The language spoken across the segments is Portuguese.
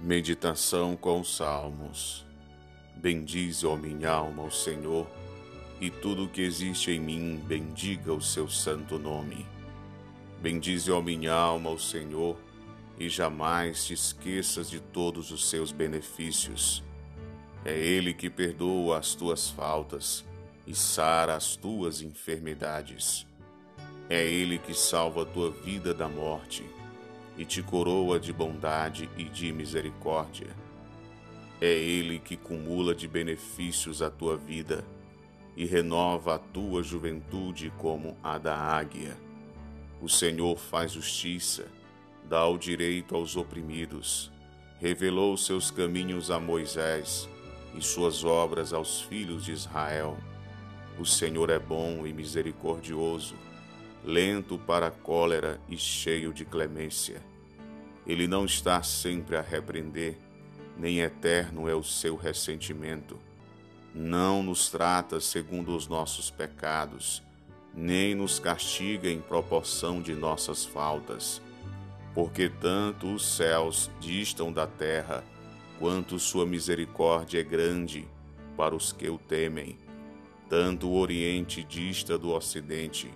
Meditação com Salmos. Bendize, ó minha alma, o Senhor, e tudo o que existe em mim, bendiga o seu santo nome. Bendize, ó minha alma, o Senhor, e jamais te esqueças de todos os seus benefícios. É Ele que perdoa as tuas faltas e sara as tuas enfermidades. É Ele que salva a tua vida da morte e te coroa de bondade e de misericórdia. É Ele que cumula de benefícios a tua vida e renova a tua juventude como a da águia. O Senhor faz justiça, dá o direito aos oprimidos, revelou seus caminhos a Moisés e suas obras aos filhos de Israel. O Senhor é bom e misericordioso lento para a cólera e cheio de clemência. Ele não está sempre a repreender, nem eterno é o seu ressentimento. Não nos trata segundo os nossos pecados, nem nos castiga em proporção de nossas faltas. Porque tanto os céus distam da terra, quanto sua misericórdia é grande para os que o temem. Tanto o Oriente dista do Ocidente,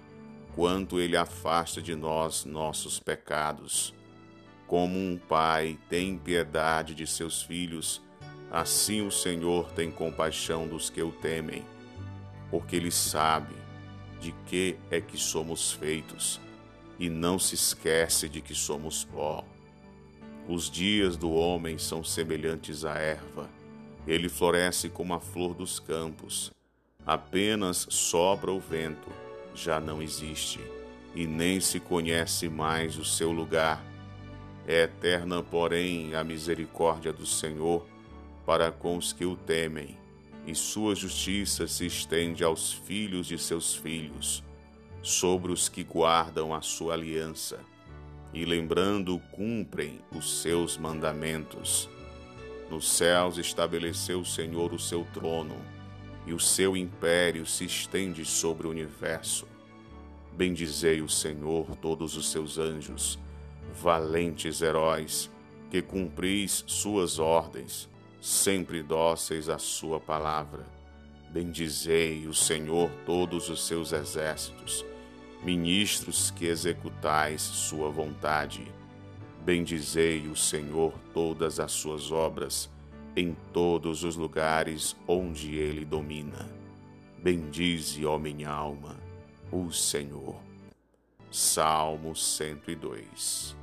quanto ele afasta de nós nossos pecados. Como um pai tem piedade de seus filhos, assim o Senhor tem compaixão dos que o temem, porque ele sabe de que é que somos feitos e não se esquece de que somos pó. Os dias do homem são semelhantes à erva, ele floresce como a flor dos campos, apenas sopra o vento já não existe e nem se conhece mais o seu lugar. É eterna, porém, a misericórdia do Senhor para com os que o temem, e sua justiça se estende aos filhos de seus filhos, sobre os que guardam a sua aliança, e lembrando cumprem os seus mandamentos. Nos céus estabeleceu o Senhor o seu trono e o seu império se estende sobre o universo. Bendizei o Senhor, todos os seus anjos, valentes heróis, que cumpris suas ordens, sempre dóceis à sua palavra. Bendizei o Senhor, todos os seus exércitos, ministros que executais sua vontade. Bendizei o Senhor todas as suas obras, em todos os lugares onde ele domina. Bendize, ó minha alma, o Senhor. Salmo 102